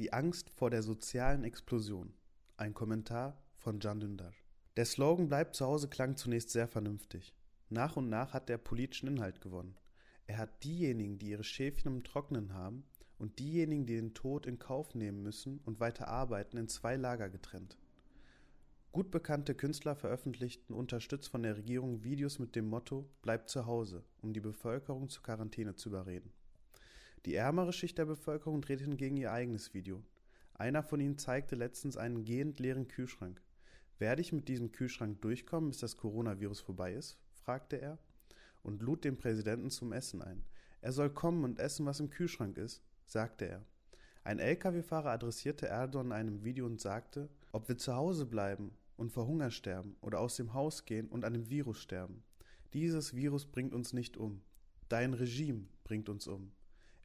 Die Angst vor der sozialen Explosion. Ein Kommentar von Can Dündar. Der Slogan Bleibt zu Hause klang zunächst sehr vernünftig. Nach und nach hat er politischen Inhalt gewonnen. Er hat diejenigen, die ihre Schäfchen im Trocknen haben, und diejenigen, die den Tod in Kauf nehmen müssen und weiter arbeiten, in zwei Lager getrennt. Gut bekannte Künstler veröffentlichten unterstützt von der Regierung Videos mit dem Motto Bleibt zu Hause, um die Bevölkerung zur Quarantäne zu überreden. Die ärmere Schicht der Bevölkerung dreht hingegen ihr eigenes Video. Einer von ihnen zeigte letztens einen gehend leeren Kühlschrank. Werde ich mit diesem Kühlschrank durchkommen, bis das Coronavirus vorbei ist? fragte er und lud den Präsidenten zum Essen ein. Er soll kommen und essen, was im Kühlschrank ist, sagte er. Ein Lkw-Fahrer adressierte Erdogan in einem Video und sagte, ob wir zu Hause bleiben und vor Hunger sterben oder aus dem Haus gehen und an dem Virus sterben. Dieses Virus bringt uns nicht um. Dein Regime bringt uns um.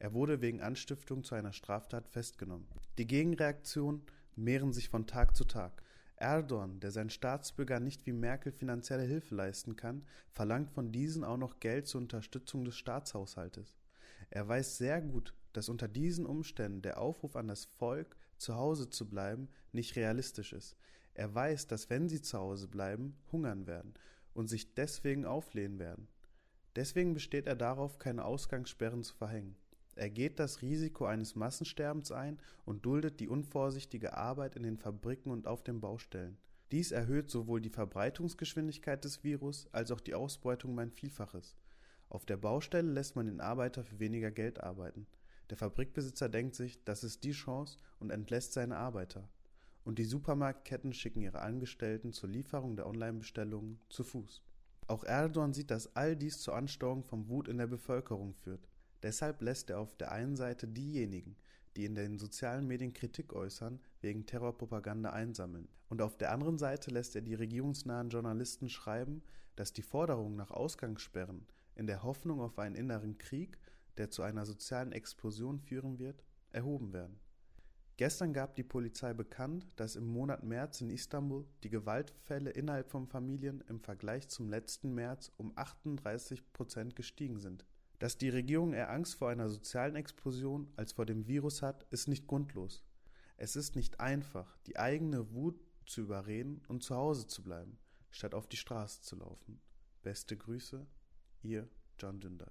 Er wurde wegen Anstiftung zu einer Straftat festgenommen. Die Gegenreaktionen mehren sich von Tag zu Tag. Erdogan, der seinen Staatsbürgern nicht wie Merkel finanzielle Hilfe leisten kann, verlangt von diesen auch noch Geld zur Unterstützung des Staatshaushaltes. Er weiß sehr gut, dass unter diesen Umständen der Aufruf an das Volk, zu Hause zu bleiben, nicht realistisch ist. Er weiß, dass wenn sie zu Hause bleiben, hungern werden und sich deswegen auflehnen werden. Deswegen besteht er darauf, keine Ausgangssperren zu verhängen. Er geht das Risiko eines Massensterbens ein und duldet die unvorsichtige Arbeit in den Fabriken und auf den Baustellen. Dies erhöht sowohl die Verbreitungsgeschwindigkeit des Virus als auch die Ausbeutung um ein Vielfaches. Auf der Baustelle lässt man den Arbeiter für weniger Geld arbeiten. Der Fabrikbesitzer denkt sich, das ist die Chance und entlässt seine Arbeiter. Und die Supermarktketten schicken ihre Angestellten zur Lieferung der Online-Bestellungen zu Fuß. Auch Erdogan sieht, dass all dies zur Ansteuerung von Wut in der Bevölkerung führt. Deshalb lässt er auf der einen Seite diejenigen, die in den sozialen Medien Kritik äußern, wegen Terrorpropaganda einsammeln. Und auf der anderen Seite lässt er die regierungsnahen Journalisten schreiben, dass die Forderungen nach Ausgangssperren in der Hoffnung auf einen inneren Krieg, der zu einer sozialen Explosion führen wird, erhoben werden. Gestern gab die Polizei bekannt, dass im Monat März in Istanbul die Gewaltfälle innerhalb von Familien im Vergleich zum letzten März um 38 Prozent gestiegen sind. Dass die Regierung eher Angst vor einer sozialen Explosion als vor dem Virus hat, ist nicht grundlos. Es ist nicht einfach, die eigene Wut zu überreden und zu Hause zu bleiben, statt auf die Straße zu laufen. Beste Grüße, ihr John Dündar.